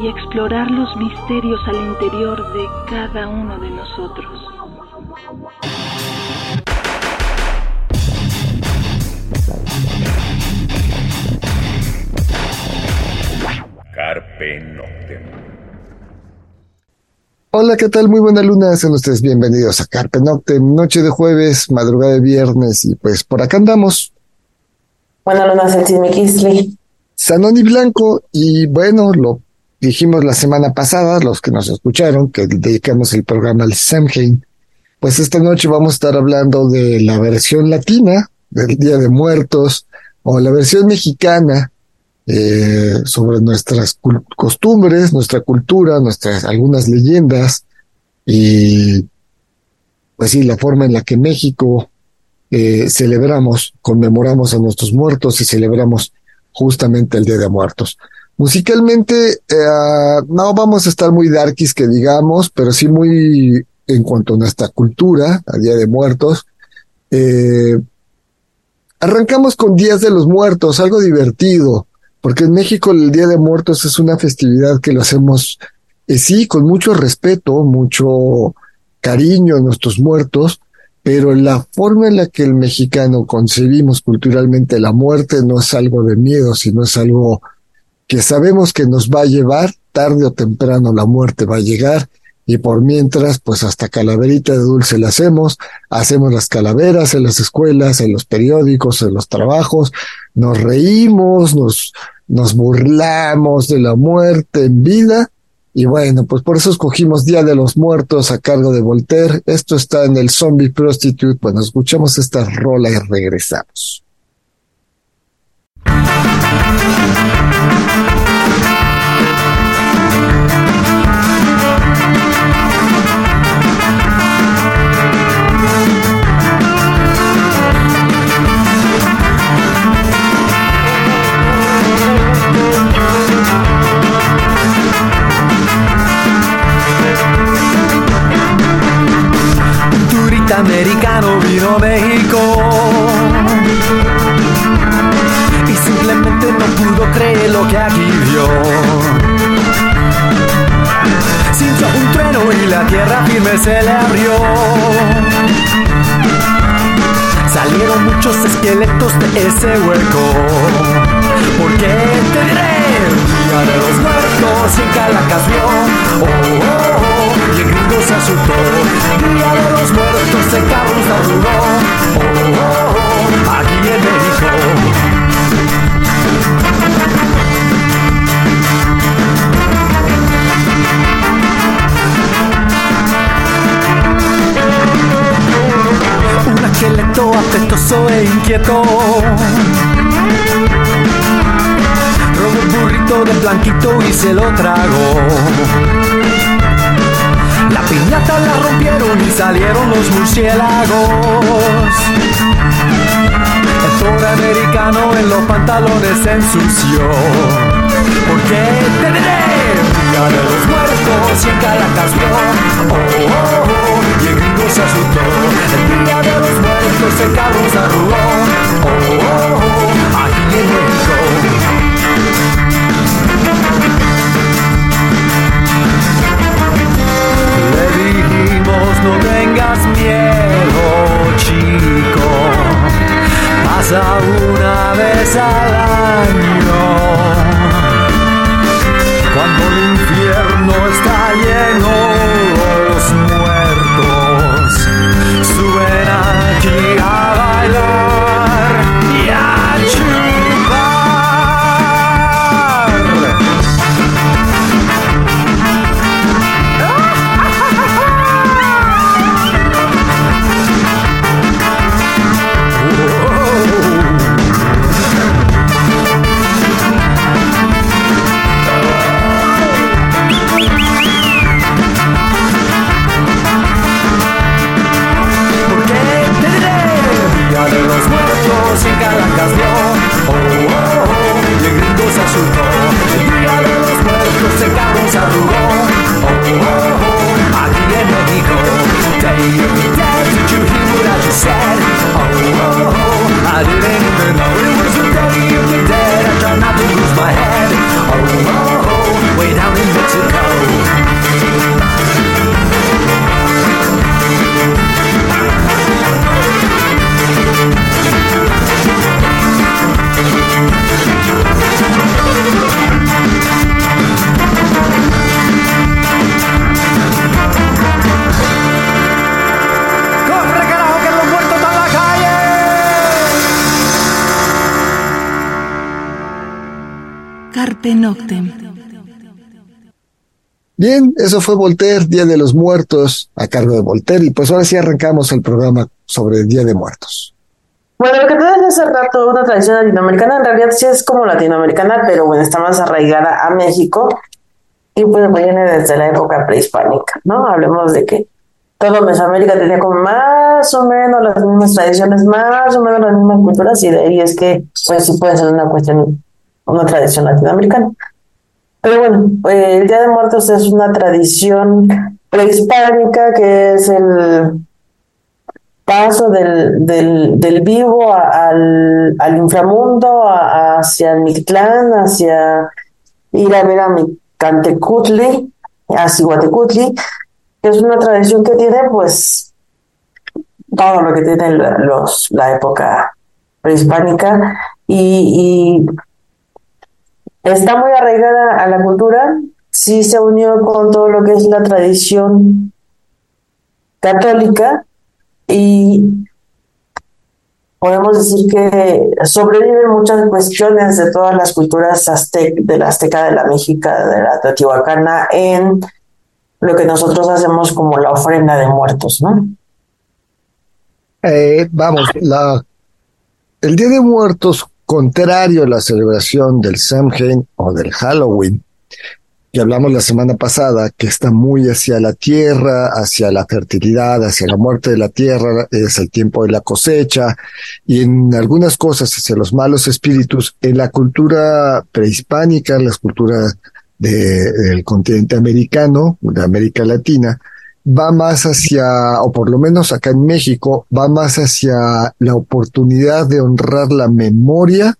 y explorar los misterios al interior de cada uno de nosotros. Carpe Noctem. Hola, ¿qué tal? Muy buena luna, sean ustedes bienvenidos a Carpe Noctem, noche de jueves, madrugada de viernes, y pues por acá andamos. Buena luna, el Sanón y Blanco, y bueno, lo dijimos la semana pasada, los que nos escucharon, que dedicamos el programa al Samhain, pues esta noche vamos a estar hablando de la versión latina del Día de Muertos o la versión mexicana eh, sobre nuestras costumbres, nuestra cultura, nuestras algunas leyendas y pues sí, la forma en la que México eh, celebramos, conmemoramos a nuestros muertos y celebramos justamente el Día de Muertos. Musicalmente, eh, no vamos a estar muy darkies que digamos, pero sí muy en cuanto a nuestra cultura, a Día de Muertos. Eh, arrancamos con Días de los Muertos, algo divertido, porque en México el Día de Muertos es una festividad que lo hacemos, eh, sí, con mucho respeto, mucho cariño a nuestros muertos, pero la forma en la que el mexicano concebimos culturalmente la muerte no es algo de miedo, sino es algo que sabemos que nos va a llevar, tarde o temprano la muerte va a llegar, y por mientras, pues hasta calaverita de dulce la hacemos, hacemos las calaveras en las escuelas, en los periódicos, en los trabajos, nos reímos, nos, nos burlamos de la muerte en vida, y bueno, pues por eso escogimos Día de los Muertos a cargo de Voltaire. Esto está en el Zombie Prostitute. Bueno, escuchamos esta rola y regresamos. Americano vino México y simplemente no pudo creer lo que aquí vio. Sintió un trueno y la tierra firme se le abrió. Salieron muchos esqueletos de ese hueco. Porque te diré, Día de los Muertos y Calacas vio. Oh, oh, oh, y el gringo se asustó. Día de los Muertos en Carlos saludó. Oh, oh, oh, aquí en México. Un esqueleto apetoso e inquieto Robó un burrito de blanquito y se lo tragó. Rompieron y salieron los murciélagos. El pobre americano en los pantalones se ensució. Porque te diré, Día de los muertos y en Caracas vio. Oh, oh, oh, y el gringo se asustó. El día de los muertos el cabrón se arrugó. Oh, oh, oh, aquí en no tengas miedo, chico. Pasa una vez al año. Cuando el infierno está lleno, los muertos suben aquí a bailar El de los muertos Oh, oh, oh, Day of the dead, did you hear what I just said? Oh, oh, oh, I didn't even know It was the day of the dead I tried not to lose my head Oh, oh, oh, way down in Mexico Carpe Noctem. Bien, eso fue Voltaire, Día de los Muertos, a cargo de Voltaire, y pues ahora sí arrancamos el programa sobre el Día de Muertos. Bueno, lo que te decía hace rato, una tradición latinoamericana, en realidad sí es como latinoamericana, pero bueno, está más arraigada a México y pues viene desde la época prehispánica, ¿no? Hablemos de que todo Mesoamérica tenía como más o menos las mismas tradiciones, más o menos las mismas culturas, y de ahí es que, pues sí puede ser una cuestión, una tradición latinoamericana. Pero bueno, eh, el Día de Muertos es una tradición prehispánica que es el paso del, del, del vivo al, al, inframundo, hacia el Mictlán, hacia ir a ver a Micantecutli, a Cihuatecutli, que es una tradición que tiene pues todo lo que tiene los, la época prehispánica y está muy arraigada a la cultura, sí se unió con todo lo que es la tradición católica, y podemos decir que sobreviven muchas cuestiones de todas las culturas aztec, de la azteca, de la mexica, de la teotihuacana en lo que nosotros hacemos como la ofrenda de muertos, ¿no? Eh, vamos, la, el Día de Muertos, contrario a la celebración del Samhain o del Halloween, que hablamos la semana pasada, que está muy hacia la tierra, hacia la fertilidad, hacia la muerte de la tierra, es el tiempo de la cosecha, y en algunas cosas hacia los malos espíritus, en la cultura prehispánica, la cultura del continente americano, de América Latina, va más hacia, o por lo menos acá en México, va más hacia la oportunidad de honrar la memoria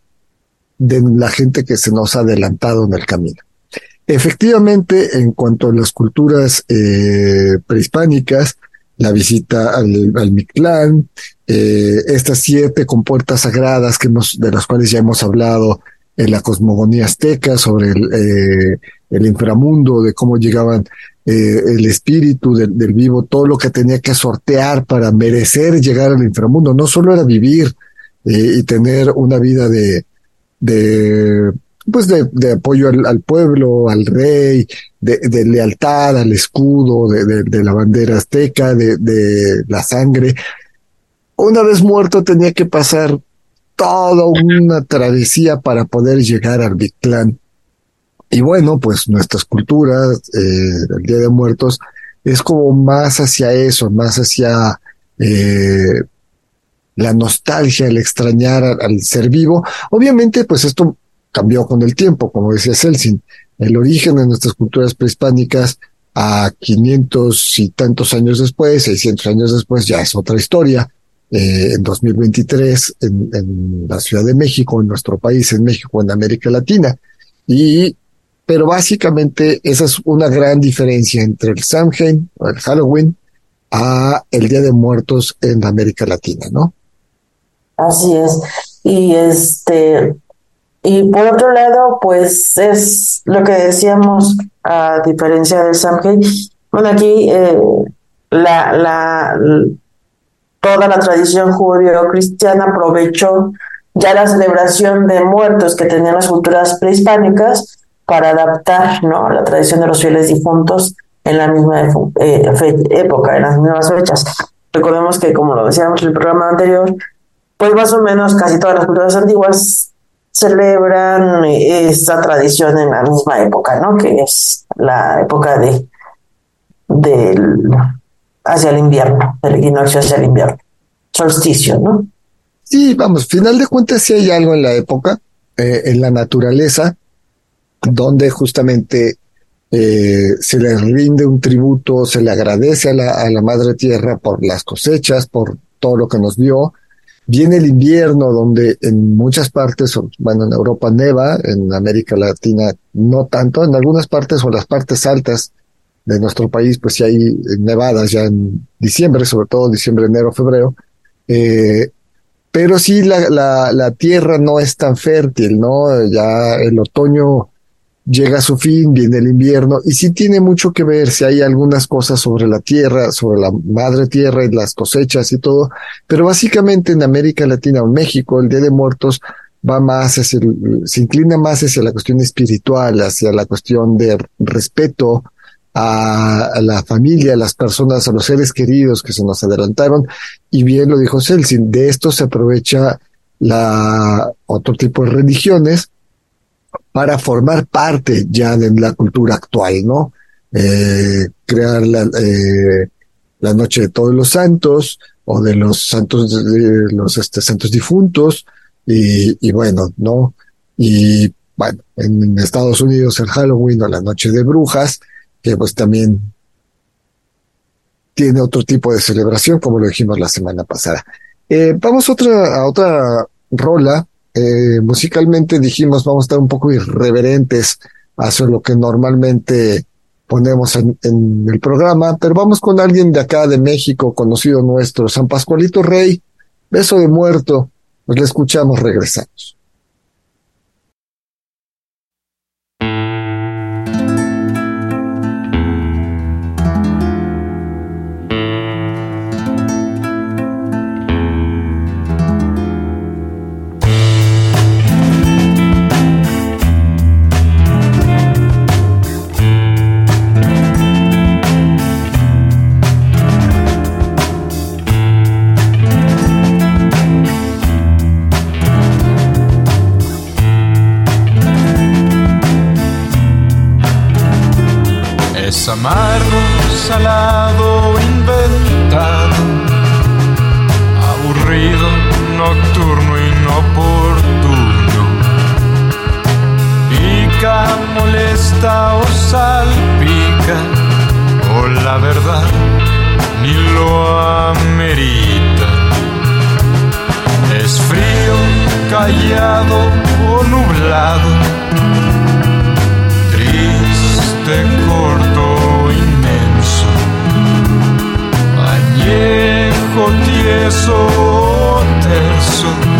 de la gente que se nos ha adelantado en el camino. Efectivamente, en cuanto a las culturas eh, prehispánicas, la visita al, al Mictlán, eh, estas siete compuertas sagradas que hemos, de las cuales ya hemos hablado en la cosmogonía azteca, sobre el, eh, el inframundo, de cómo llegaban eh, el espíritu del, vivo, todo lo que tenía que sortear para merecer llegar al inframundo. No solo era vivir eh, y tener una vida de, pues de, apoyo al, pueblo, al rey, de, lealtad al escudo, de, la bandera azteca, de, la sangre. Una vez muerto tenía que pasar toda una travesía para poder llegar al Victlán. Y bueno, pues nuestras culturas, eh, el Día de Muertos, es como más hacia eso, más hacia eh, la nostalgia, el extrañar al, ser vivo. Obviamente, pues esto cambió con el tiempo, como decía Celsin. El origen de nuestras culturas prehispánicas a 500 y tantos años después, 600 años después, ya es otra historia. Eh, en 2023, en, en, la Ciudad de México, en nuestro país, en México, en América Latina. Y, pero básicamente esa es una gran diferencia entre el Samhain o el Halloween a el Día de Muertos en América Latina, ¿no? Así es. Y este, y por otro lado, pues es lo que decíamos, a diferencia del Samhain, bueno, aquí eh, la, la, toda la tradición judío-cristiana aprovechó ya la celebración de muertos que tenían las culturas prehispánicas para adaptar ¿no? la tradición de los fieles difuntos en la misma eh, época, en las mismas fechas. Recordemos que, como lo decíamos en el programa anterior, pues más o menos casi todas las culturas antiguas celebran esta tradición en la misma época, ¿no? Que es la época de del hacia el invierno, del equinoccio hacia el invierno, solsticio, ¿no? Sí, vamos, final de cuentas sí hay algo en la época, eh, en la naturaleza, donde justamente eh, se le rinde un tributo, se le agradece a la, a la madre tierra por las cosechas, por todo lo que nos dio, Viene el invierno donde en muchas partes, bueno, en Europa neva, en América Latina no tanto, en algunas partes o las partes altas de nuestro país, pues sí hay nevadas ya en diciembre, sobre todo diciembre, enero, febrero. Eh, pero sí la, la, la tierra no es tan fértil, ¿no? Ya el otoño llega a su fin, viene el invierno, y sí tiene mucho que ver si hay algunas cosas sobre la tierra, sobre la madre tierra y las cosechas y todo, pero básicamente en América Latina o México, el Día de Muertos va más hacia, se inclina más hacia la cuestión espiritual, hacia la cuestión de respeto a, la familia, a las personas, a los seres queridos que se nos adelantaron. Y bien lo dijo Celsin, de esto se aprovecha la otro tipo de religiones para formar parte ya de la cultura actual, ¿no? Eh, crear la, eh, la noche de todos los santos o de los santos de los este, santos difuntos y, bueno, ¿no? Y bueno, en Estados Unidos el Halloween o la noche de brujas, que pues también tiene otro tipo de celebración, como lo dijimos la semana pasada. Eh, vamos otra, a otra rola. Eh, musicalmente dijimos vamos a estar un poco irreverentes hacia lo que normalmente ponemos en, en, el programa, pero vamos con alguien de acá de México, conocido nuestro, San Pascualito Rey, beso de muerto, pues le escuchamos, regresamos. Salado, inventado, aburrido, nocturno, inoportuno, pica, molesta o salpica, o la verdad ni lo amerita. Es frío, callado o nublado, tieso, terso,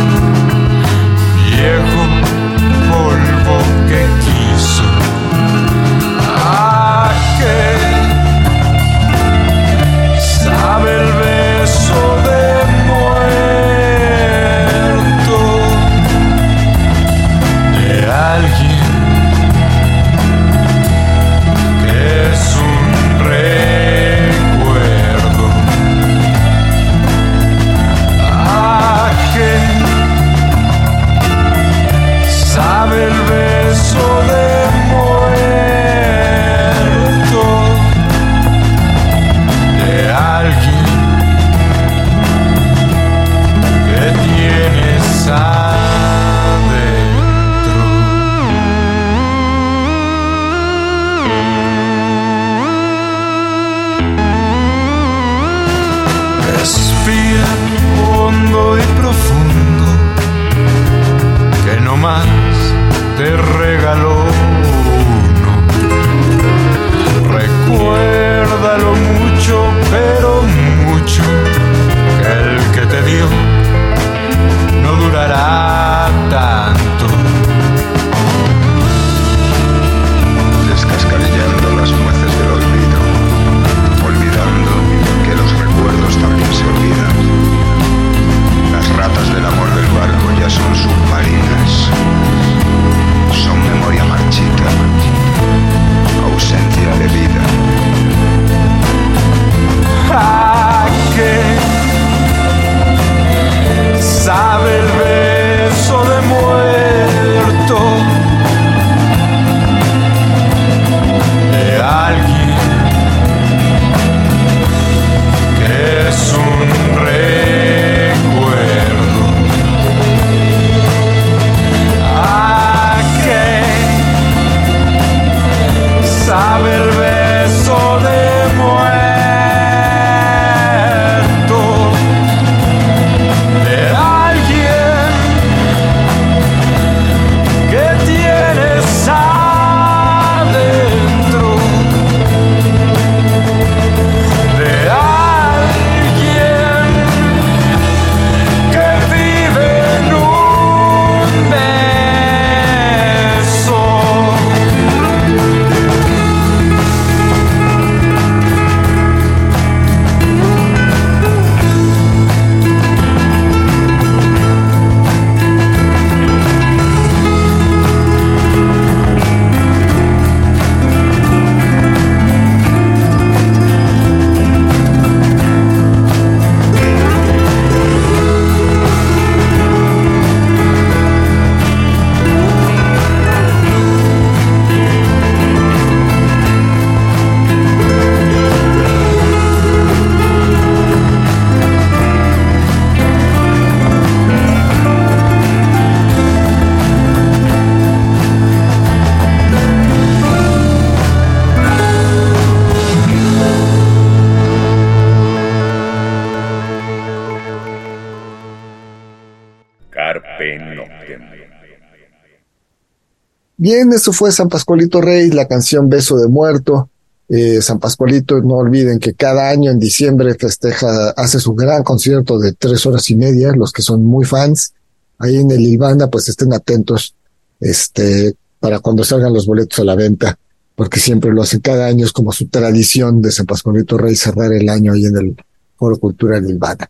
Bien, eso fue San Pascualito Rey, la canción Beso de Muerto. Eh, San Pascualito, no olviden que cada año en diciembre festeja, hace su gran concierto de tres horas y media, los que son muy fans, ahí en el Ilvana, pues estén atentos, este, para cuando salgan los boletos a la venta, porque siempre lo hacen cada año, es como su tradición de San Pascualito Rey cerrar el año ahí en el Foro Cultural Ilvana.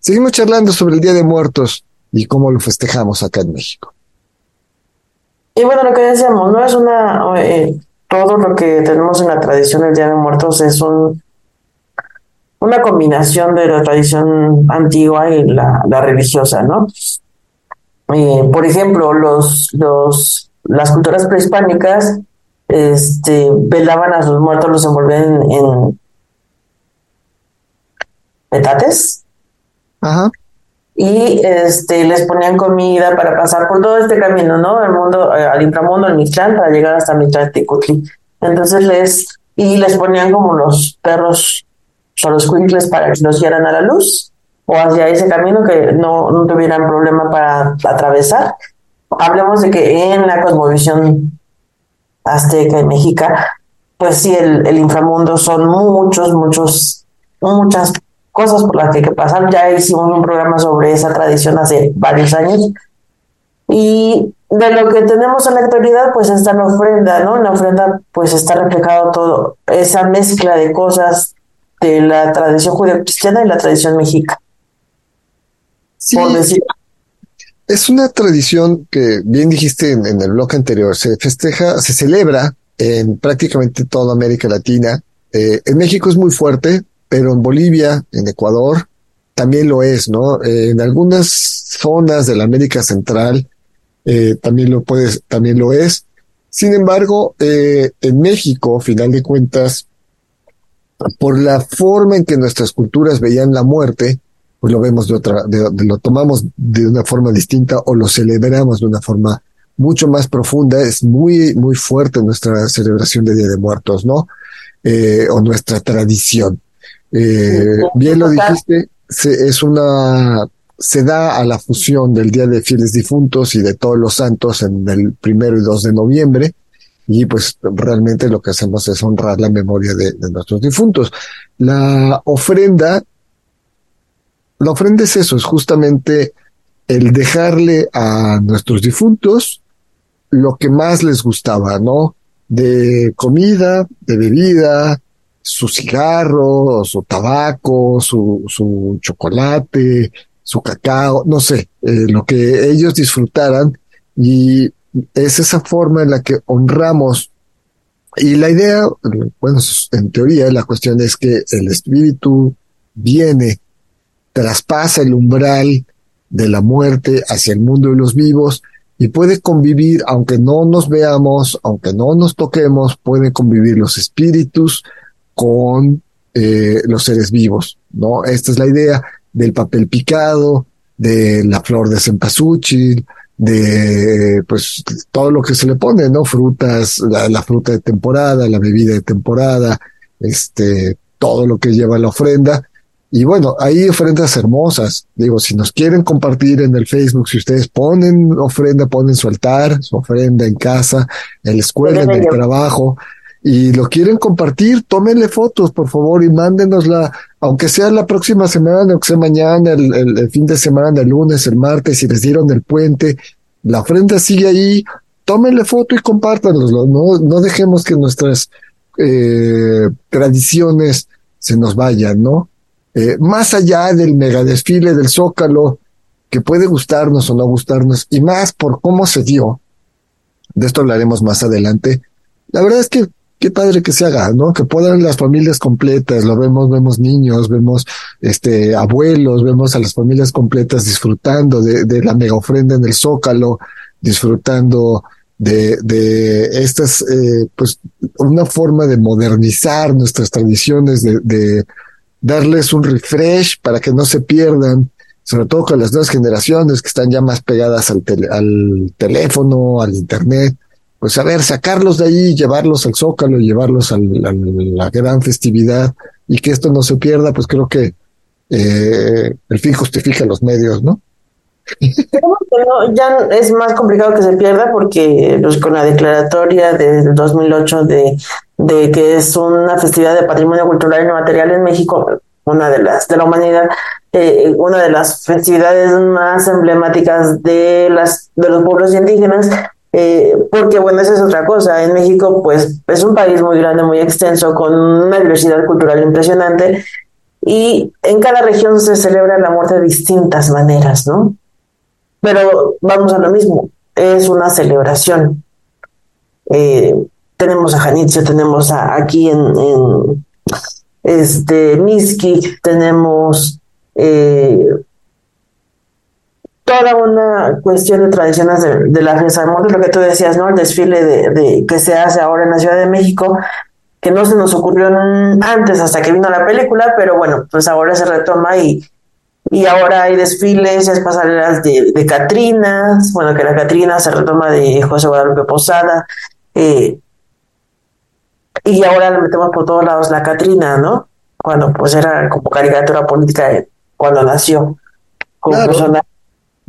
Seguimos charlando sobre el Día de Muertos y cómo lo festejamos acá en México. Y bueno, lo que decíamos, no es una, eh, todo lo que tenemos en la tradición del Día de Muertos es un, una combinación de la tradición antigua y la, religiosa, ¿no? Eh, por ejemplo, los, los, las culturas prehispánicas este, velaban a sus muertos, los envolvían en, en petates. Ajá. Y este les ponían comida para pasar por todo este camino, ¿no? El mundo, eh, al inframundo, al Mictlán, para llegar hasta Mictlán Ticutli. Entonces les, y les ponían como los perros o los cuincles para que los guiaran a la luz o hacia ese camino que no, no tuvieran problema para atravesar. Hablemos de que en la cosmovisión azteca y mexica, pues sí, el, el inframundo son muchos, muchos, muchas cosas por las que hay que pasar. Ya hicimos un programa sobre esa tradición hace varios años. Y de lo que tenemos en la actualidad, pues está la ofrenda, ¿no? En la ofrenda, pues está reflejado todo, esa mezcla de cosas de la tradición judío-cristiana y la tradición mexica. Sí, Por decir, es una tradición que, bien dijiste en, en el bloque anterior, se festeja, se celebra en prácticamente toda América Latina. Eh, en México es muy fuerte, pero en Bolivia, en Ecuador, también lo es, ¿no? Eh, en algunas zonas de la América Central eh, también lo puedes, también lo es. Sin embargo, eh, en México, final de cuentas, por la forma en que nuestras culturas veían la muerte, pues lo vemos de otra, lo tomamos de una forma distinta o lo celebramos de una forma mucho más profunda. Es muy, muy fuerte nuestra celebración de Día de Muertos, ¿no? O nuestra tradición. Eh, bien lo dijiste, se, es una, se da a la fusión del Día de Fieles Difuntos y de Todos los Santos en el primero y 2 de noviembre. Y pues realmente lo que hacemos es honrar la memoria de, de nuestros difuntos. La ofrenda, la ofrenda es eso, es justamente el dejarle a nuestros difuntos lo que más les gustaba, ¿no? De comida, de bebida, su cigarro, su tabaco, su, su chocolate, su cacao, no sé, eh, lo que ellos disfrutaran y es esa forma en la que honramos. Y la idea, bueno, en teoría la cuestión es que el espíritu viene, traspasa el umbral de la muerte hacia el mundo de los vivos y puede convivir, aunque no nos veamos, aunque no nos toquemos, pueden convivir los espíritus con eh, los seres vivos, ¿no? Esta es la idea del papel picado, de la flor de cempasúchil, de pues todo lo que se le pone, ¿no? Frutas, la, la fruta de temporada, la bebida de temporada, este, todo lo que lleva la ofrenda. Y bueno, hay ofrendas hermosas. Digo, si nos quieren compartir en el Facebook, si ustedes ponen ofrenda, ponen su altar, su ofrenda en casa, en la escuela, en el trabajo, y lo quieren compartir, tómenle fotos, por favor, y mándenosla, aunque sea la próxima semana, aunque sea mañana, el, el, fin de semana, el lunes, el martes, si les dieron el puente, la ofrenda sigue ahí, tómenle foto y compártanoslo, no, no dejemos que nuestras eh, tradiciones se nos vayan, ¿no? Eh, más allá del megadesfile del Zócalo, que puede gustarnos o no gustarnos, y más por cómo se dio, de esto hablaremos más adelante, la verdad es que qué padre que se haga, ¿no? Que puedan las familias completas, lo vemos, vemos niños, vemos este abuelos, vemos a las familias completas disfrutando de, de la mega ofrenda en el Zócalo, disfrutando de, de estas, eh, pues, una forma de modernizar nuestras tradiciones, de, de darles un refresh para que no se pierdan, sobre todo con las nuevas generaciones que están ya más pegadas al, tele, al teléfono, al internet pues a ver, sacarlos de ahí, llevarlos al Zócalo, llevarlos a la gran festividad y que esto no se pierda, pues creo que eh, el fin justifica los medios, ¿no? ya es más complicado que se pierda porque pues, con la declaratoria del 2008 de, de que es una festividad de patrimonio cultural y material en México, una de las de la humanidad, eh, una de las festividades más emblemáticas de las de los pueblos indígenas. Eh, porque bueno, esa es otra cosa. En México, pues es un país muy grande, muy extenso, con una diversidad cultural impresionante, y en cada región se celebra la muerte de distintas maneras, ¿no? Pero vamos a lo mismo, es una celebración. Eh, tenemos a Janitzio, tenemos a, aquí en, en este Miski, tenemos eh, toda una cuestión de tradiciones de, la fiesta de muerte, lo que tú decías, ¿no? El desfile de, de, que se hace ahora en la Ciudad de México, que no se nos ocurrió antes hasta que vino la película, pero bueno, pues ahora se retoma y, y ahora hay desfiles, es pasarelas de, de Catrinas, bueno, que la Catrina se retoma de José Guadalupe Posada, eh, y ahora le metemos por todos lados la Catrina, ¿no? Cuando pues era como caricatura política cuando nació.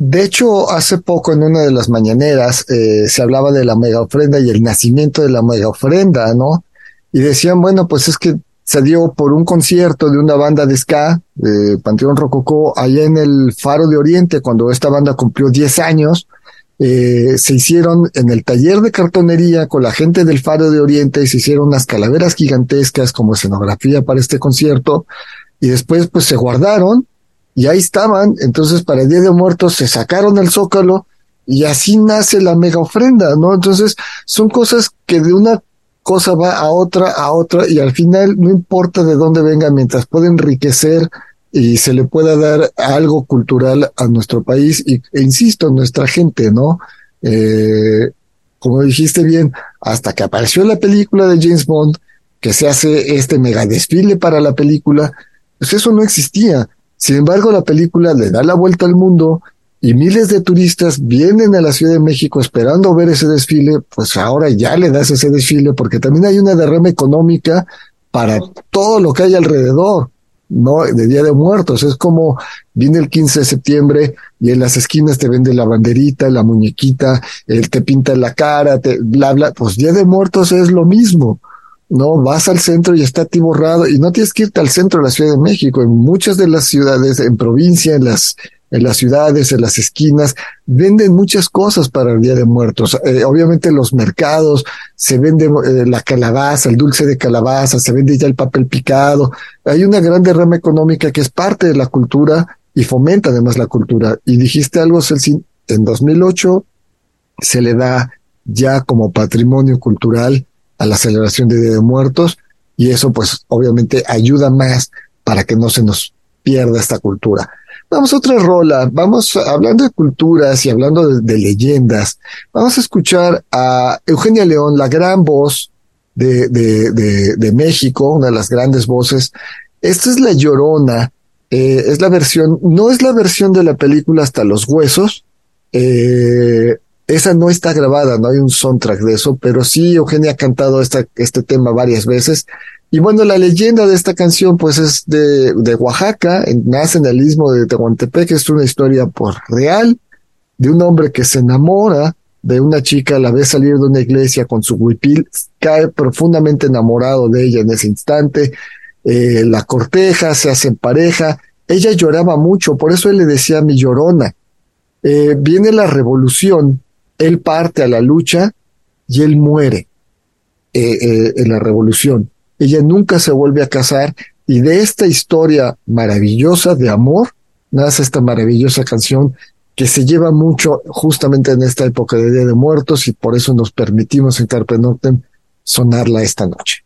De hecho, hace poco en una de las mañaneras eh, se hablaba de la mega ofrenda y el nacimiento de la mega ofrenda, ¿no? Y decían, bueno, pues es que se dio por un concierto de una banda de ska, de Panteón Rococó, allá en el Faro de Oriente, cuando esta banda cumplió 10 años, eh, se hicieron en el taller de cartonería con la gente del Faro de Oriente, y se hicieron unas calaveras gigantescas como escenografía para este concierto, y después pues se guardaron, y ahí estaban, entonces para el Día de Muertos se sacaron el zócalo, y así nace la mega ofrenda, ¿no? Entonces son cosas que de una cosa va a otra, a otra, y al final no importa de dónde venga, mientras puede enriquecer y se le pueda dar algo cultural a nuestro país, y, e insisto, nuestra gente, ¿no? Eh, como dijiste bien, hasta que apareció la película de James Bond, que se hace este mega desfile para la película, pues eso no existía. Sin embargo, la película le da la vuelta al mundo y miles de turistas vienen a la Ciudad de México esperando ver ese desfile, pues ahora ya le das ese desfile porque también hay una derrama económica para todo lo que hay alrededor, ¿no? De Día de Muertos. Es como viene el 15 de septiembre y en las esquinas te vende la banderita, la muñequita, él te pinta la cara, te bla, bla. Pues Día de Muertos es lo mismo. No, vas al centro y está atiborrado y no tienes que irte al centro de la Ciudad de México. En muchas de las ciudades, en provincia, en las en las ciudades, en las esquinas, venden muchas cosas para el Día de Muertos. Eh, obviamente los mercados, se vende eh, la calabaza, el dulce de calabaza, se vende ya el papel picado. Hay una gran derrama económica que es parte de la cultura y fomenta además la cultura. Y dijiste algo, Celsin, en 2008 se le da ya como patrimonio cultural a la celebración de Día de Muertos y eso pues obviamente ayuda más para que no se nos pierda esta cultura. Vamos a otra rola, vamos hablando de culturas y hablando de, leyendas. Vamos a escuchar a Eugenia León, la gran voz de, de, de, México, una de las grandes voces. Esta es La Llorona, eh, es la versión, no es la versión de la película Hasta los Huesos, eh, esa no está grabada, no hay un soundtrack de eso, pero sí Eugenia ha cantado esta, este tema varias veces y bueno, la leyenda de esta canción pues es de, de Oaxaca, nace en el istmo de Tehuantepec, es una historia por real de un hombre que se enamora de una chica, la ve salir de una iglesia con su huipil, cae profundamente enamorado de ella en ese instante, eh, la corteja, se hace pareja, ella lloraba mucho, por eso él le decía mi llorona. Eh, viene la revolución, él parte a la lucha y él muere eh, en la revolución ella nunca se vuelve a casar y de esta historia maravillosa de amor nace esta maravillosa canción que se lleva mucho justamente en esta época de Día de Muertos y por eso nos permitimos en Carpe Noctem sonarla esta noche.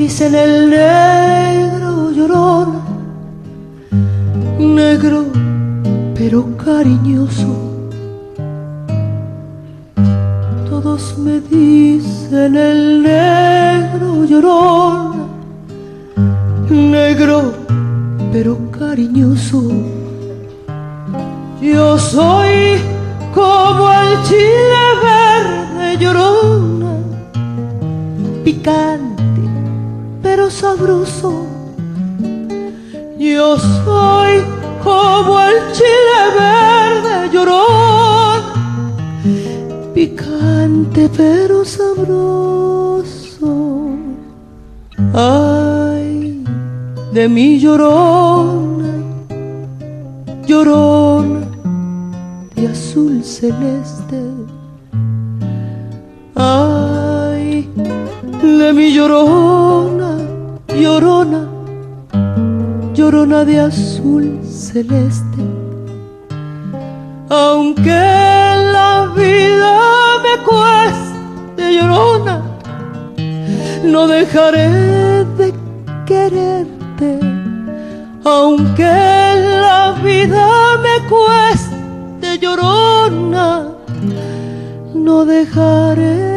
Dicen el negro llorón, negro pero cariñoso. Todos me dicen el negro llorón, negro pero cariñoso. Yo soy como el chile verde llorona, picante pero sabroso. Yo soy como el chile verde llorón, picante pero sabroso. Ay, de mi llorona, llorona de azul celeste. Ay, de mi llorona, llorona, llorona de azul celeste. Aunque la vida me cueste llorona, no dejaré de quererte. Aunque la vida me cueste llorona, no dejaré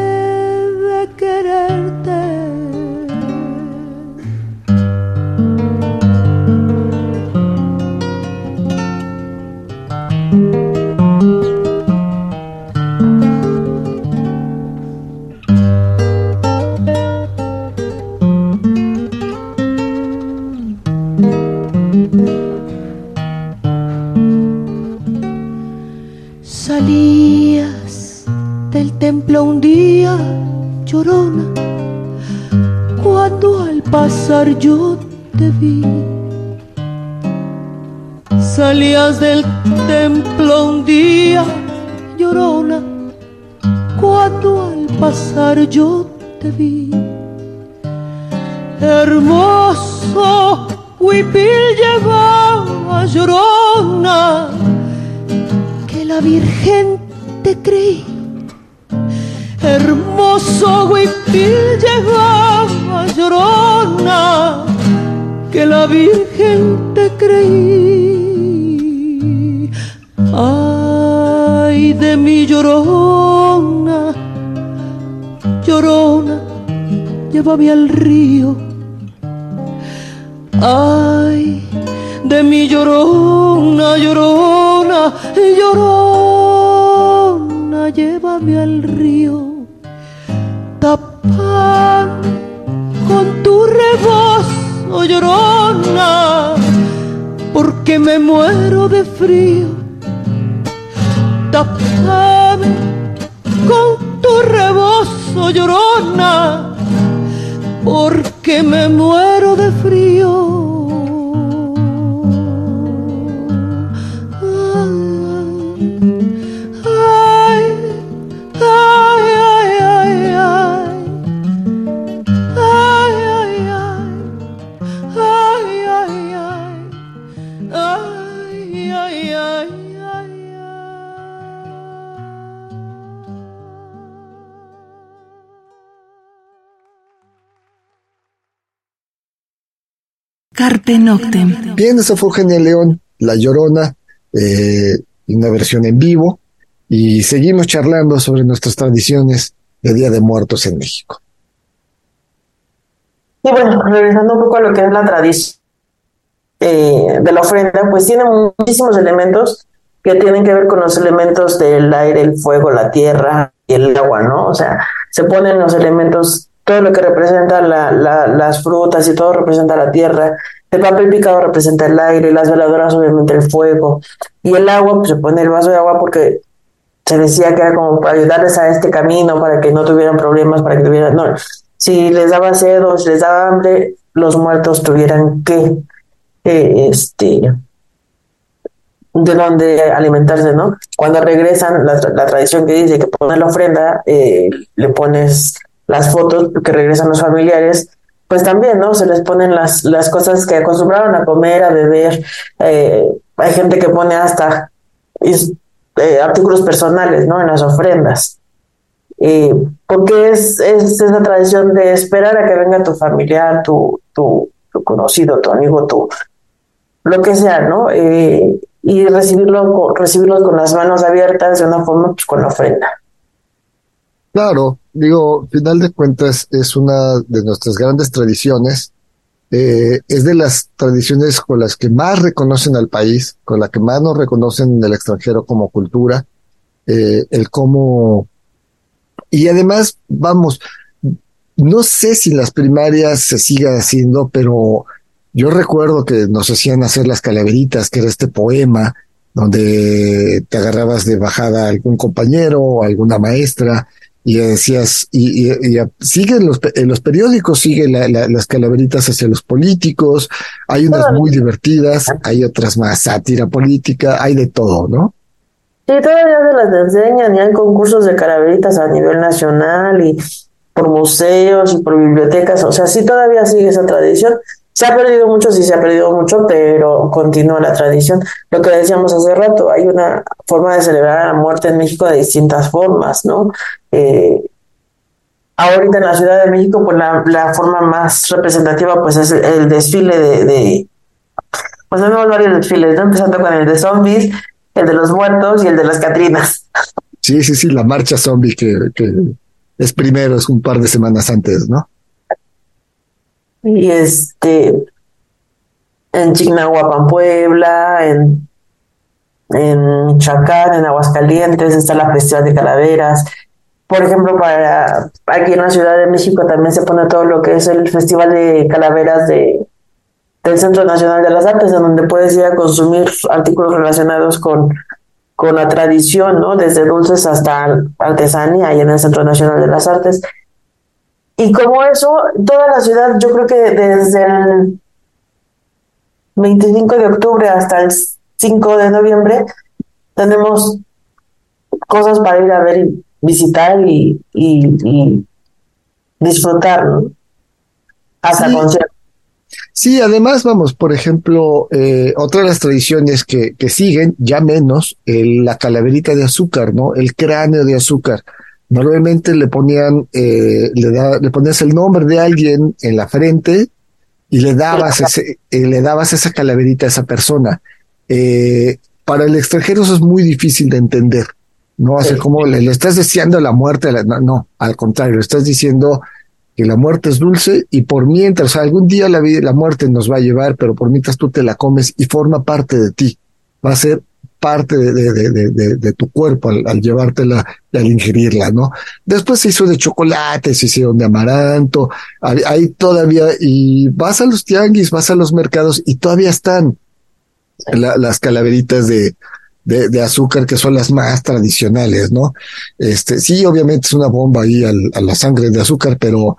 Tapame con tu rebozo, llorona, porque me muero Carpe Noctem. Bien, eso fue Eugenia León, La Llorona, eh, una versión en vivo. Y seguimos charlando sobre nuestras tradiciones de Día de Muertos en México. Y bueno, regresando un poco a lo que es la tradición eh, de la ofrenda, pues tiene muchísimos elementos que tienen que ver con los elementos del aire, el fuego, la tierra y el agua, ¿no? O sea, se ponen los elementos, todo lo que representa la, la, las frutas y todo representa la tierra, el papel picado representa el aire, las veladoras obviamente el fuego, y el agua, pues se pone el vaso de agua porque se decía que era como para ayudarles a este camino, para que no tuvieran problemas, para que tuvieran, no, si les daba sed o si les daba hambre, los muertos tuvieran que, eh, este, de dónde alimentarse, ¿no? Cuando regresan, la, la tradición que dice que pones la ofrenda, eh, le pones las fotos que regresan los familiares, pues también, ¿no? Se les ponen las, las cosas que acostumbraron a comer, a beber. Eh, hay gente que pone hasta eh, artículos personales, ¿no? En las ofrendas. Eh, porque es, es esa tradición de esperar a que venga tu familiar, tu, tu, conocido, tu amigo, tu lo que sea, ¿no? Eh, y recibirlo, recibirlos con las manos abiertas de una forma pues, con la ofrenda. Claro, digo, final de cuentas es una de nuestras grandes tradiciones. Eh, es de las tradiciones con las que más reconocen al país, con la que más nos reconocen en el extranjero como cultura, eh, el cómo... Y además, vamos, no sé si las primarias se siga haciendo, pero yo recuerdo que nos hacían hacer las calaveritas, que era este poema donde te agarrabas de bajada a algún compañero o alguna maestra y decías, y, y, y siguen los, en los periódicos, siguen la, la, las calaveritas hacia los políticos, hay unas muy divertidas, hay otras más sátira política, hay de todo, ¿no? Sí, todavía se las enseñan y hay concursos de calaveritas a nivel nacional y por museos y por bibliotecas, o sea, sí todavía sigue esa tradición. Se ha perdido mucho, sí se ha perdido mucho, pero continúa la tradición. Lo que decíamos hace rato, hay una forma de celebrar la muerte en México de distintas formas, ¿no? Eh, ahorita en la Ciudad de México, pues la, forma más representativa, pues es el, el desfile de, de, pues tenemos varios desfiles, ¿no? Empezando con el de zombies, el de los muertos y el de las Catrinas. Sí, sí, sí, la marcha zombie que, que es primero, es un par de semanas antes, ¿no? Y este, en Chignahuapan, Puebla, en, en Michoacán, en Aguascalientes, está la Festival de Calaveras. Por ejemplo, para aquí en la Ciudad de México también se pone todo lo que es el Festival de Calaveras de, del Centro Nacional de las Artes, en donde puedes ir a consumir artículos relacionados con, con la tradición, ¿no? Desde dulces hasta artesanía, ahí en el Centro Nacional de las Artes. Y como eso, toda la ciudad, yo creo que desde el 25 de octubre hasta el 5 de noviembre, tenemos cosas para ir a ver y visitar y, y, y disfrutar, ¿no? Hasta Sí. conciertos. Sí, además, vamos, por ejemplo, eh, otra de las tradiciones que, que siguen, ya menos, el- la calaverita de azúcar, ¿no? El cráneo de azúcar. Normalmente le ponían, eh, le, da, le ponías el nombre de alguien en la frente y le dabas ese, eh, le dabas esa calaverita a esa persona. Eh, para el extranjero eso es muy difícil de entender, ¿no? Así Sí. como le, le estás deseando la muerte, la- no, no, al contrario, estás diciendo que la muerte es dulce y por mientras, o sea, algún día la, vida, la muerte nos va a llevar, pero por mientras tú te la comes y forma parte de ti, va a ser parte de, de, de, de, tu cuerpo al, llevártela y al ingerirla, ¿no? Después se hizo de chocolate, se hicieron de amaranto, hay todavía, y vas a los tianguis, vas a los mercados y todavía están la- las calaveritas de, de, azúcar que son las más tradicionales, ¿no? Este, sí, obviamente es una bomba ahí a la sangre de azúcar, pero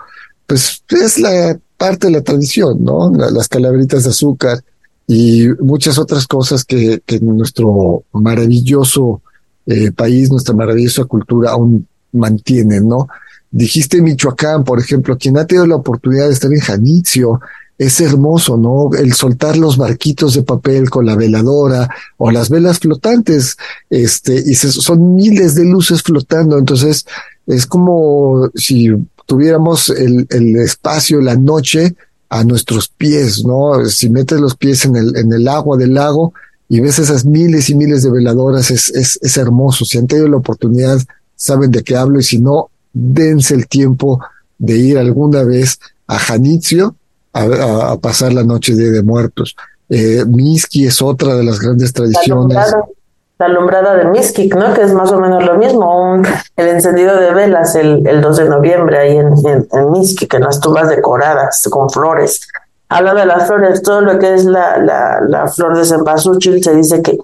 pues es la parte de la tradición, ¿no? La- las calaveritas de azúcar y muchas otras cosas que, que nuestro maravilloso eh, país, nuestra maravillosa cultura aún mantienen, ¿no? Dijiste Michoacán, por ejemplo, quien ha tenido la oportunidad de estar en Janitzio, es hermoso, ¿no? El soltar los barquitos de papel con la veladora o las velas flotantes, este, y son miles de luces flotando, entonces es como si tuviéramos el, el espacio, la noche a nuestros pies, ¿no? Si metes los pies en el, en el agua del lago y ves esas miles y miles de veladoras, es, es, es hermoso. Si han tenido la oportunidad, saben de qué hablo, y si no, dense el tiempo de ir alguna vez a Janitzio a, a- a pasar la noche de, de muertos. Eh, Miski es otra de las grandes tradiciones. La alumbrada de Miskik, ¿no? Que es más o menos lo mismo, un- el encendido de velas el, el 2 de noviembre ahí en, en, en Miskik, las tumbas decoradas con flores. Hablando de las flores, todo lo que es la, la, la flor de cempasúchil se dice que,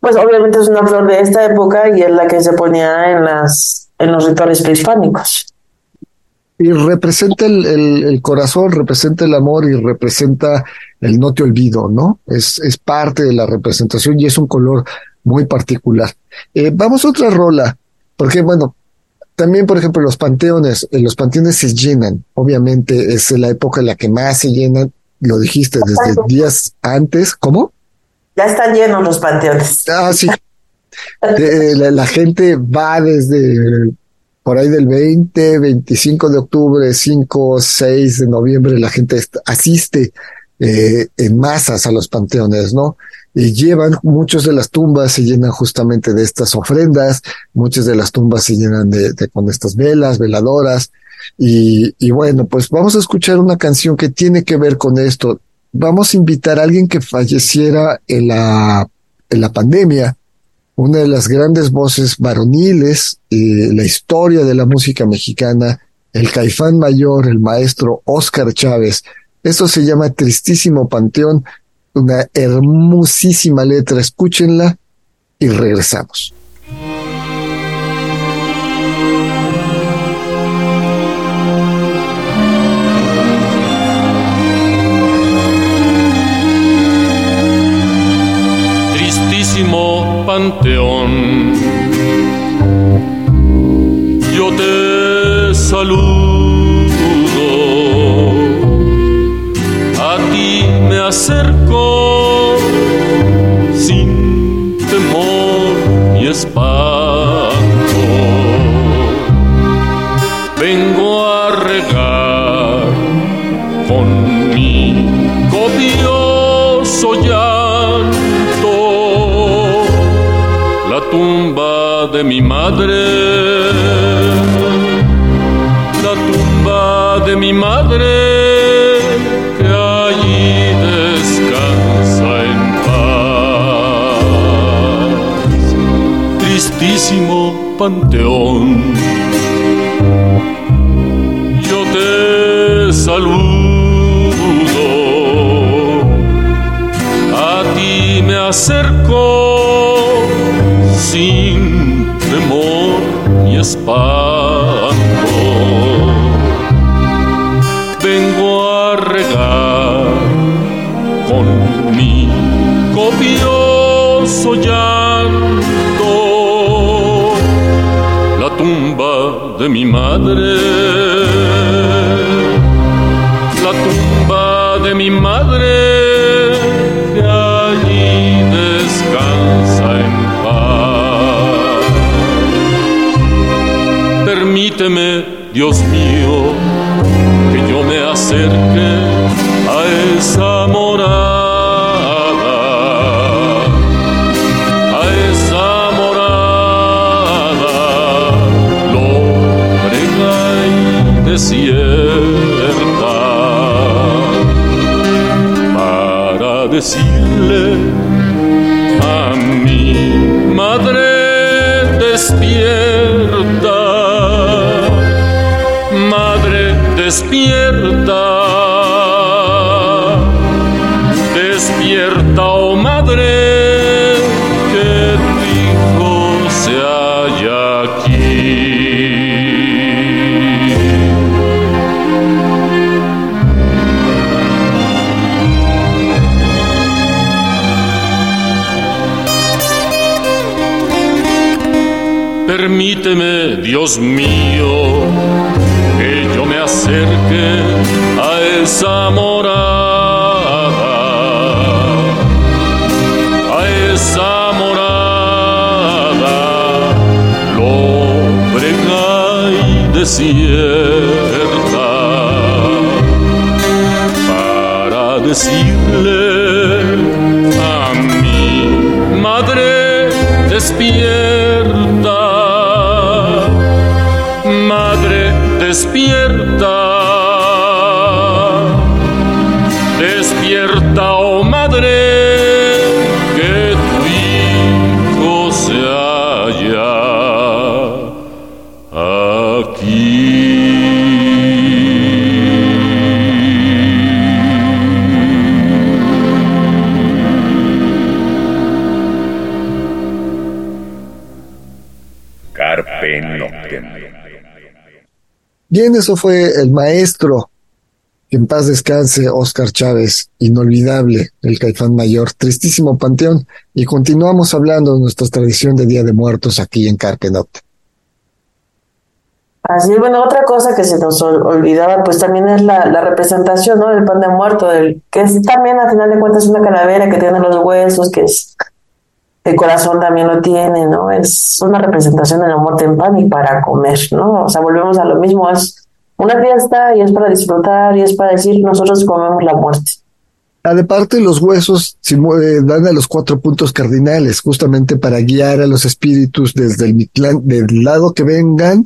pues obviamente es una flor de esta época y es la que se ponía en las en los rituales prehispánicos. Y representa el, el, el corazón, representa el amor y representa el no te olvido, ¿no? Es, es parte de la representación y es un color muy particular. Eh, vamos a otra rola, porque bueno, también por ejemplo los panteones, eh, los panteones se llenan, obviamente es la época en la que más se llenan, lo dijiste desde días antes, ¿cómo? Ya están llenos los panteones. Ah, sí. Eh, la, la gente va desde por ahí del 20, 25 de octubre, 5, 6 de noviembre, la gente asiste eh, en masas a los panteones, ¿no? Y llevan, muchas de las tumbas se llenan justamente de estas ofrendas, muchas de las tumbas se llenan de, de con estas velas, veladoras, y, y bueno, pues vamos a escuchar una canción que tiene que ver con esto. Vamos a invitar a alguien que falleciera en la, en la pandemia, una de las grandes voces varoniles, eh, la historia de la música mexicana, el caifán mayor, el maestro Oscar Chávez. Esto se llama Tristísimo Panteón, una hermosísima letra, escúchenla y regresamos. Tristísimo panteón, yo te saludo, acerco sin temor y espanto. Vengo a regar con mi copioso llanto la tumba de mi madre, Tristísimo Dios mío, Dios mío, Bien, eso fue el maestro, que en paz descanse, Oscar Chávez, inolvidable, el caifán mayor, tristísimo panteón, y continuamos hablando de nuestra tradición de Día de Muertos aquí en Carpe Noctem. Así bueno, otra cosa que se nos ol- olvidaba, pues también es la, la representación, ¿no? Del pan de muerto, del, que es también, al final de cuentas, una calavera que tiene los huesos, que es, el corazón también lo tiene, ¿no? Es una representación de la muerte en pan y para comer, ¿no? O sea, volvemos a lo mismo, es una fiesta y es para disfrutar y es para decir, nosotros comemos la muerte. Aparte, los huesos dan a los cuatro puntos cardinales, justamente para guiar a los espíritus desde el del lado que vengan,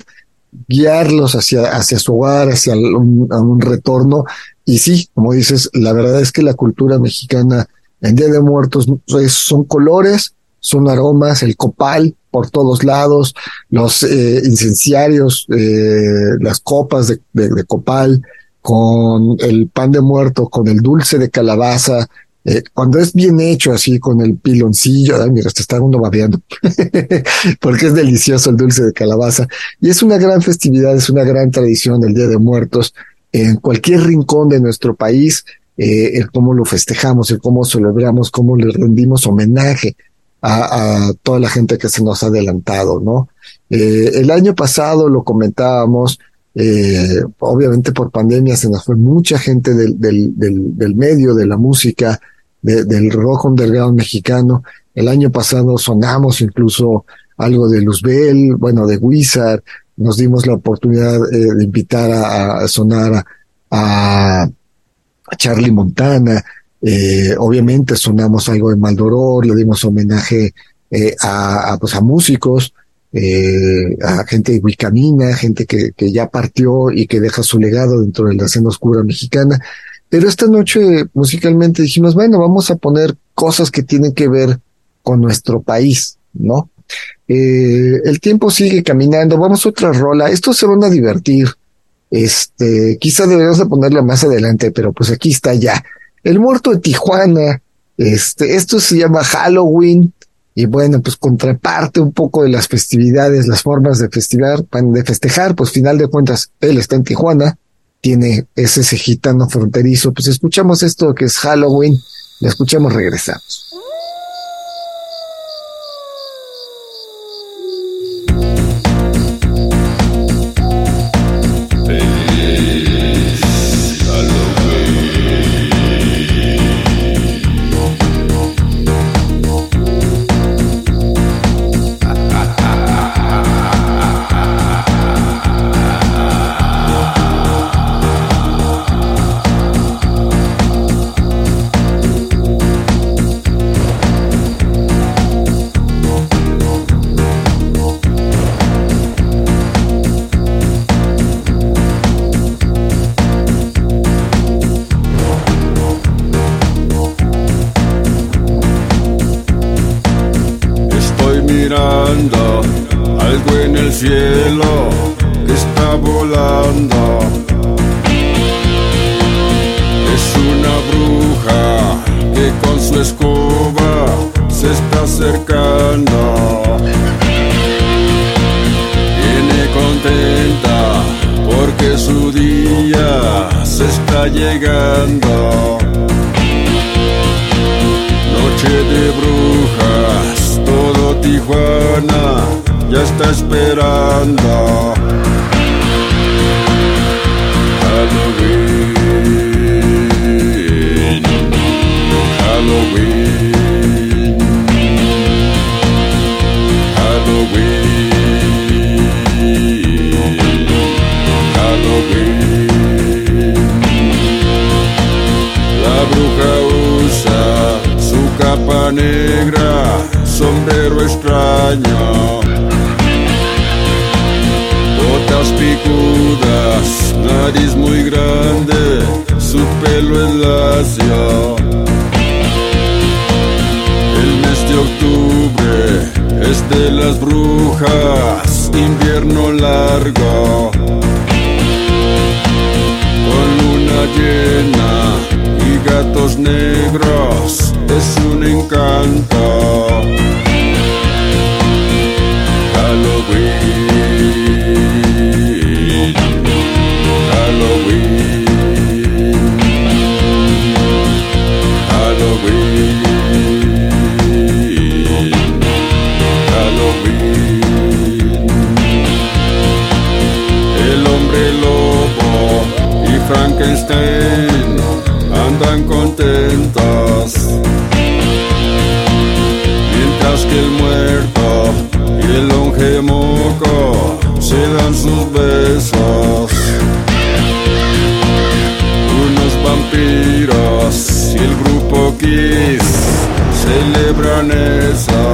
guiarlos hacia, hacia su hogar, hacia un, a un retorno. Y sí, como dices, la verdad es que la cultura mexicana en Día de Muertos es- son colores, son aromas, el copal por todos lados, los eh, incenciarios, eh, las copas de- de copal, con el pan de muerto, con el dulce de calabaza, eh, cuando es bien hecho así con el piloncillo, ay, mira, te está uno babeando, porque es delicioso el dulce de calabaza. Y es una gran festividad, es una gran tradición el Día de Muertos en cualquier rincón de nuestro país, eh, el cómo lo festejamos, el cómo celebramos, cómo le rendimos homenaje a, toda la gente que se nos ha adelantado, ¿no? Eh, el año pasado lo comentábamos, eh, obviamente por pandemia se nos fue mucha gente del, del, del, del medio, de la música, de- del rock underground mexicano. El año pasado sonamos incluso algo de Luzbel, bueno, de Wizard, nos dimos la oportunidad eh, de invitar a, sonar a, Charlie Montana, eh, obviamente sonamos algo de Maldoror, le dimos homenaje eh, a, a, pues a músicos, eh, a gente de Wicamina, gente que, que ya partió y que deja su legado dentro de la escena oscura mexicana. Pero esta noche musicalmente dijimos, bueno, vamos a poner cosas que tienen que ver con nuestro país, ¿no? Eh, el tiempo sigue caminando, vamos a otra rola, estos se van a divertir. Este, quizá deberíamos de ponerla más adelante, pero pues aquí está ya. El muerto de Tijuana, este, esto se llama Halloween, y bueno, pues contraparte un poco de las festividades, las formas de festivar, de festejar, pues final de cuentas, él está en Tijuana, tiene ese, ese gitano fronterizo, pues escuchamos esto que es Halloween, lo escuchamos, regresamos. Algo en el cielo está volando. Es una bruja que con su escoba se está acercando. Viene contenta porque su día se está llegando. Noche de brujas, todo Tijuana ya está esperando. Halloween, Halloween, Halloween, Halloween. La bruja capa negra, sombrero extraño. Botas picudas, nariz muy grande, su pelo es lacio. El mes de octubre es de las brujas, invierno largo. Luna llena y gatos negros es un encanto. Halloween, Halloween, Andan contentos. Mientras que el muerto y el longe moco se dan sus besos. Unos vampiros y el brujo calles celebran esa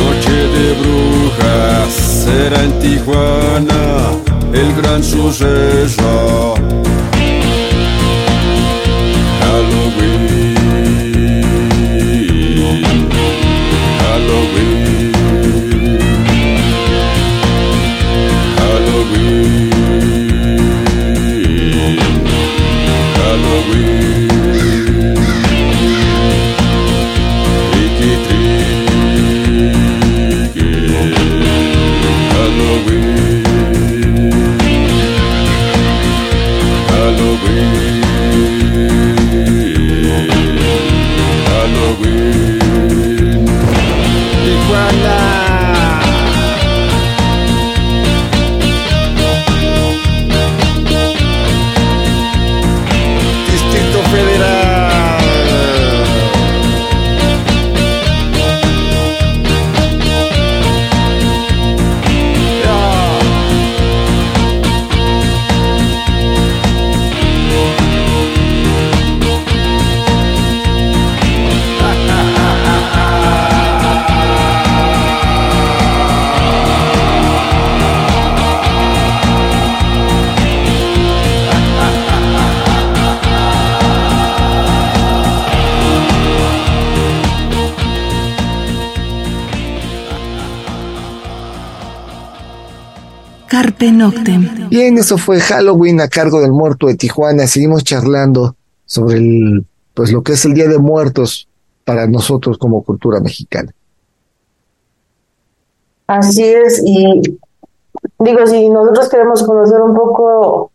noche de brujas. Será en Tijuana el gran suceso. Bien, eso fue Halloween a cargo del muerto de Tijuana. Seguimos charlando sobre el, pues lo que es el Día de Muertos para nosotros como cultura mexicana. Así es, y digo, si nosotros queremos conocer un poco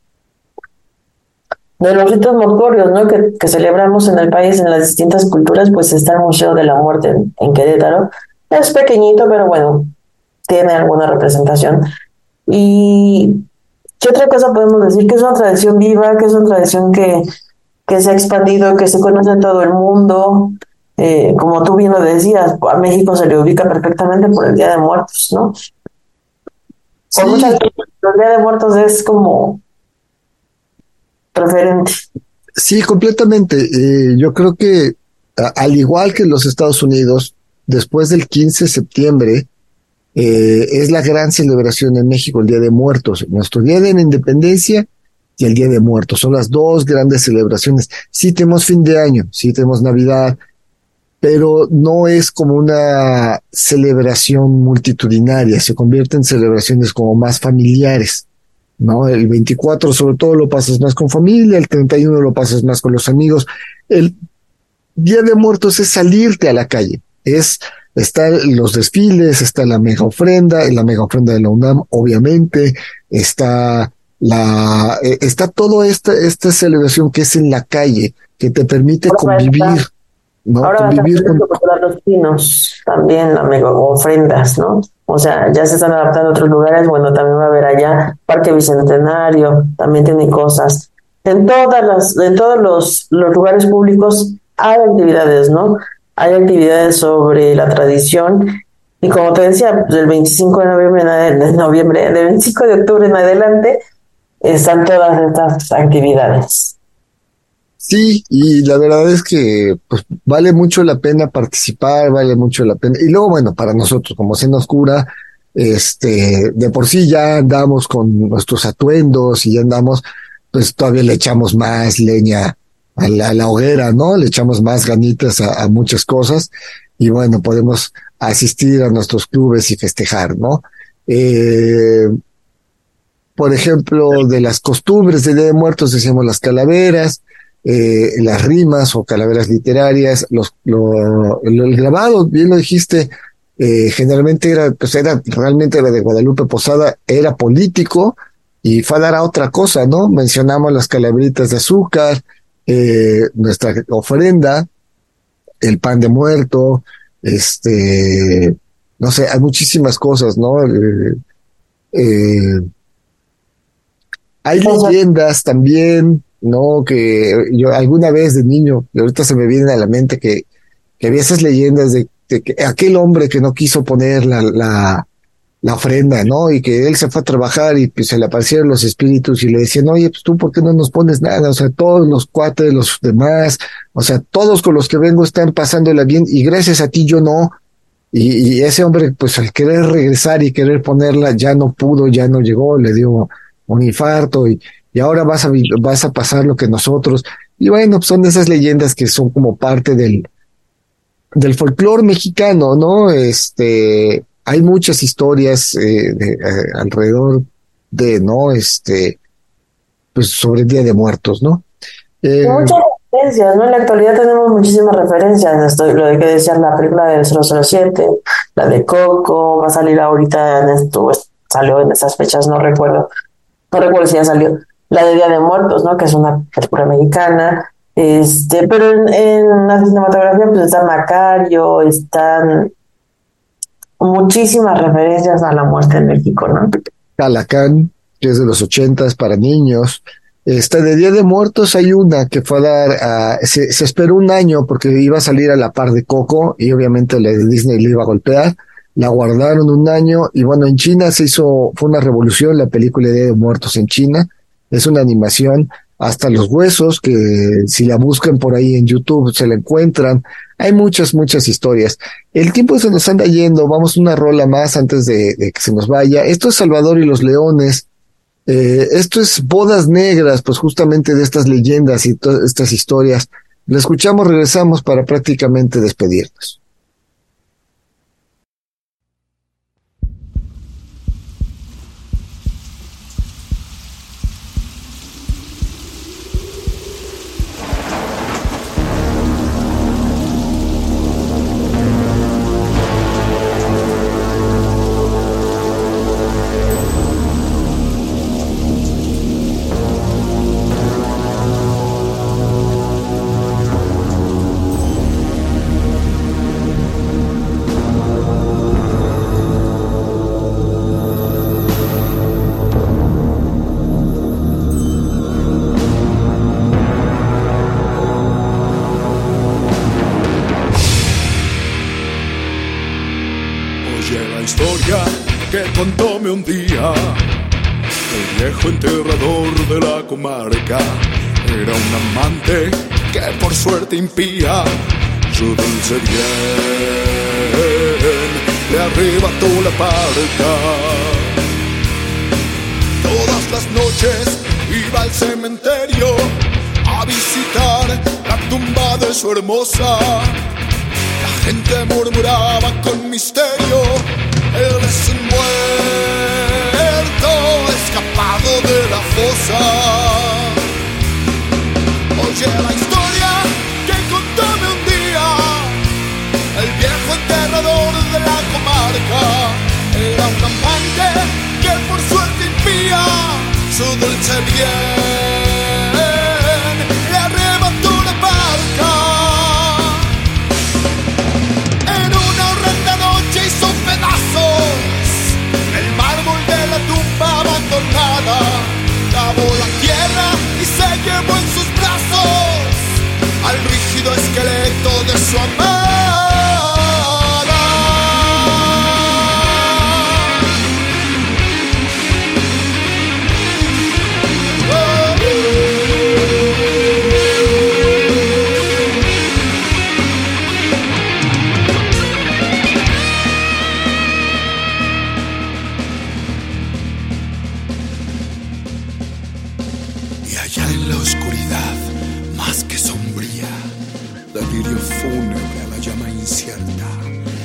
de los ritos mortuorios, ¿no? Que, que celebramos en el país, en las distintas culturas, pues está el Museo de la Muerte en, en Querétaro. Es pequeñito, pero bueno, tiene alguna representación. Y ¿qué otra cosa podemos decir? Que es una tradición viva, que es una tradición que, que se ha expandido, que se conoce en todo el mundo. Eh, como tú bien lo decías, a México se le ubica perfectamente por el Día de Muertos, ¿no? Sí. Por muchas cosas, el Día de Muertos es como preferente. Sí, completamente. Eh, yo creo que a- al igual que en los Estados Unidos, después del 15 de septiembre, eh, es la gran celebración en México, el Día de Muertos. Nuestro Día de la Independencia y el Día de Muertos. Son las dos grandes celebraciones. Sí tenemos fin de año, sí tenemos Navidad, pero no es como una celebración multitudinaria, se convierte en celebraciones como más familiares. ¿no? El 24 sobre todo lo pasas más con familia, el 31 lo pasas más con los amigos. El Día de Muertos es salirte a la calle, es estar los desfiles, está la mega ofrenda, la mega ofrenda de la UNAM, obviamente, está la, eh, está toda esta, esta celebración que es en la calle, que te permite Ahora convivir, ¿no? Ahora Convivir con, los pinos, también amigo, ofrendas, ¿no? O sea, ya se están adaptando a otros lugares, bueno, también va a haber allá Parque Bicentenario, también tiene cosas. En todas las, en todos los, los lugares públicos hay actividades, ¿no? Hay actividades sobre la tradición y como te decía, pues, del 25 de noviembre, de noviembre, del 25 de octubre en adelante están todas estas actividades. Sí, y la verdad es que pues vale mucho la pena participar, vale mucho la pena. Y luego, bueno, para nosotros, como Cena Oscura, este, de por sí ya andamos con nuestros atuendos y ya andamos, pues todavía le echamos más leña a la, a la hoguera, ¿no? Le echamos más ganitas a, a muchas cosas y bueno, podemos asistir a nuestros clubes y festejar, ¿no? Eh, por ejemplo, de las costumbres de Día de Muertos, decíamos las calaveras, eh, las rimas o calaveras literarias, los, lo, lo- el grabado, bien lo dijiste, eh, generalmente era, pues era, realmente era de Guadalupe Posada, era político y fue a dar a otra cosa, ¿no? Mencionamos las calaveritas de azúcar, eh, nuestra ofrenda, el pan de muerto, este, no sé, hay muchísimas cosas, ¿no? Eh, eh, hay leyendas también, ¿no? Que yo alguna vez de niño, y ahorita se me vienen a la mente que, que había esas leyendas de, de que aquel hombre que no quiso poner la, la, la ofrenda, ¿no? Y que él se fue a trabajar y pues, se le aparecieron los espíritus y le decían, oye, pues tú, ¿por qué no nos pones nada? O sea, todos los cuates, los demás, o sea, todos con los que vengo están pasándola bien y gracias a ti yo no. Y, ese hombre, pues al querer regresar y querer ponerla, ya no pudo, ya no llegó, le dio un infarto y, y ahora vas a, vas a pasar lo que nosotros. Y bueno, pues son esas leyendas que son como parte del, del folclore mexicano, ¿no? Este, hay muchas historias eh, de, eh, alrededor de, ¿no? Este, pues sobre el Día de Muertos, ¿no? Eh, Muchas referencias, ¿no? En la actualidad tenemos muchísimas referencias. Lo de que decías, la película del 007, la de Coco, va a salir ahorita en esto, salió en esas fechas, no recuerdo. No recuerdo si ya salió. La de Día de Muertos, ¿no? Que es una película mexicana. Este, pero en, en la cinematografía, pues está Macario, están muchísimas referencias a la muerte en México, ¿no? Calacán, que es de los ochentas para niños. Esta de Día de Muertos hay una que fue a dar a, se, se esperó un año porque iba a salir a la par de Coco y obviamente la de Disney le iba a golpear. La guardaron un año y bueno, en China se hizo, fue una revolución la película de Día de Muertos en China. Es una animación hasta los huesos que si la buscan por ahí en YouTube se la encuentran. Hay muchas, muchas historias. El tiempo se nos anda yendo. Vamos una rola más antes de, que se nos vaya. Esto es Salvador y los Leones. Eh, esto es Bodas Negras, pues justamente de estas leyendas y todas estas historias. La escuchamos, regresamos para prácticamente despedirnos. Un día el viejo enterrador de la comarca era un amante que por suerte impía su dulce bien le arrebató la parca. Todas las noches iba al cementerio a visitar la tumba de su hermosa. La gente murmuraba con misterio, él es escapado de la fosa. Oye la historia que contóme un día, el viejo enterrador de la comarca era un amante que por suerte impía su dulce bien su amada. Y allá en la oscuridad, delirio fúnebre a la llama incierta,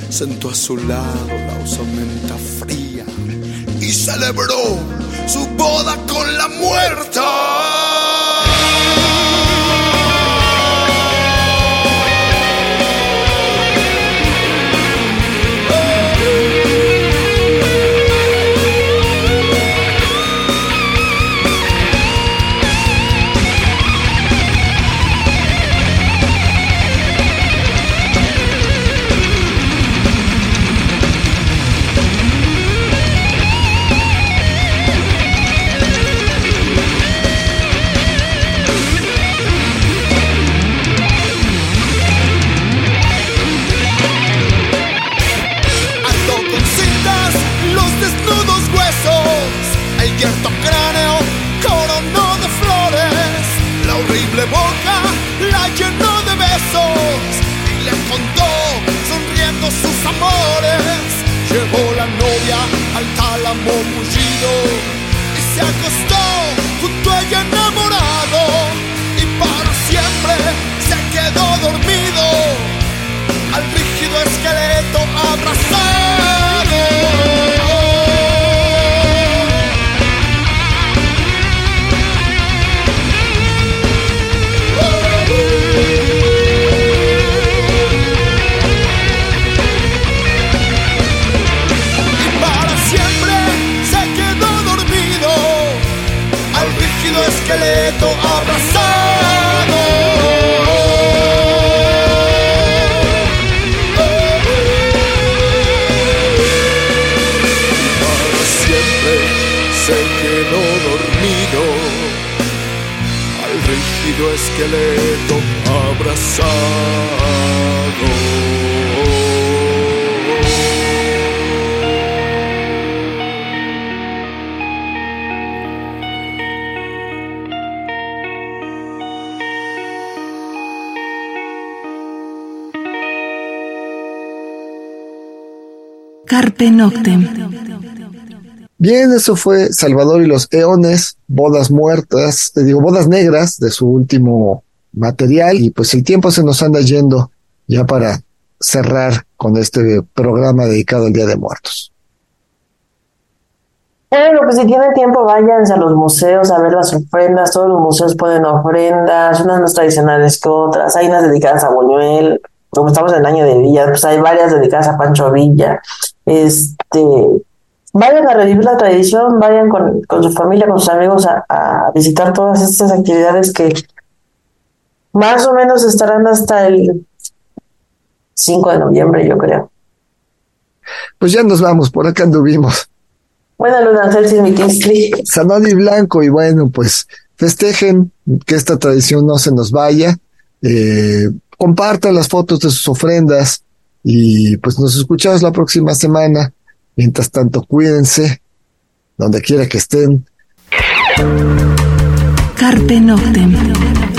sentó a su lado la osamenta fría y celebró su boda con la muerta. Y le contó sonriendo sus amores. Llevó la novia al tálamo mullido y se acostó junto a ella enamorado y para siempre se quedó dormido al rígido esqueleto abrazado. Esqueleto abrazado. Carpe Noctem. Bien, eso fue Salvador y los Eones, Bodas Muertas, te digo, Bodas Negras de su último material y pues el tiempo se nos anda yendo ya para cerrar con este programa dedicado al Día de Muertos. Bueno, pues si tienen tiempo, váyanse a los museos a ver las ofrendas. Todos los museos ponen ofrendas, unas más tradicionales que otras. Hay unas dedicadas a Buñuel, como estamos en el año de Villa, pues hay varias dedicadas a Pancho Villa. Este, vayan a revivir la tradición, vayan con, con su familia, con sus amigos a, a visitar todas estas actividades que más o menos estarán hasta el 5 de noviembre, yo creo. Pues ya nos vamos, por acá anduvimos. Buena luna, Mitinstri. Sanoni Blanco y bueno, pues festejen que esta tradición no se nos vaya. Eh, compartan las fotos de sus ofrendas y pues nos escuchamos la próxima semana. Mientras tanto, cuídense donde quiera que estén. Carpe Noctem.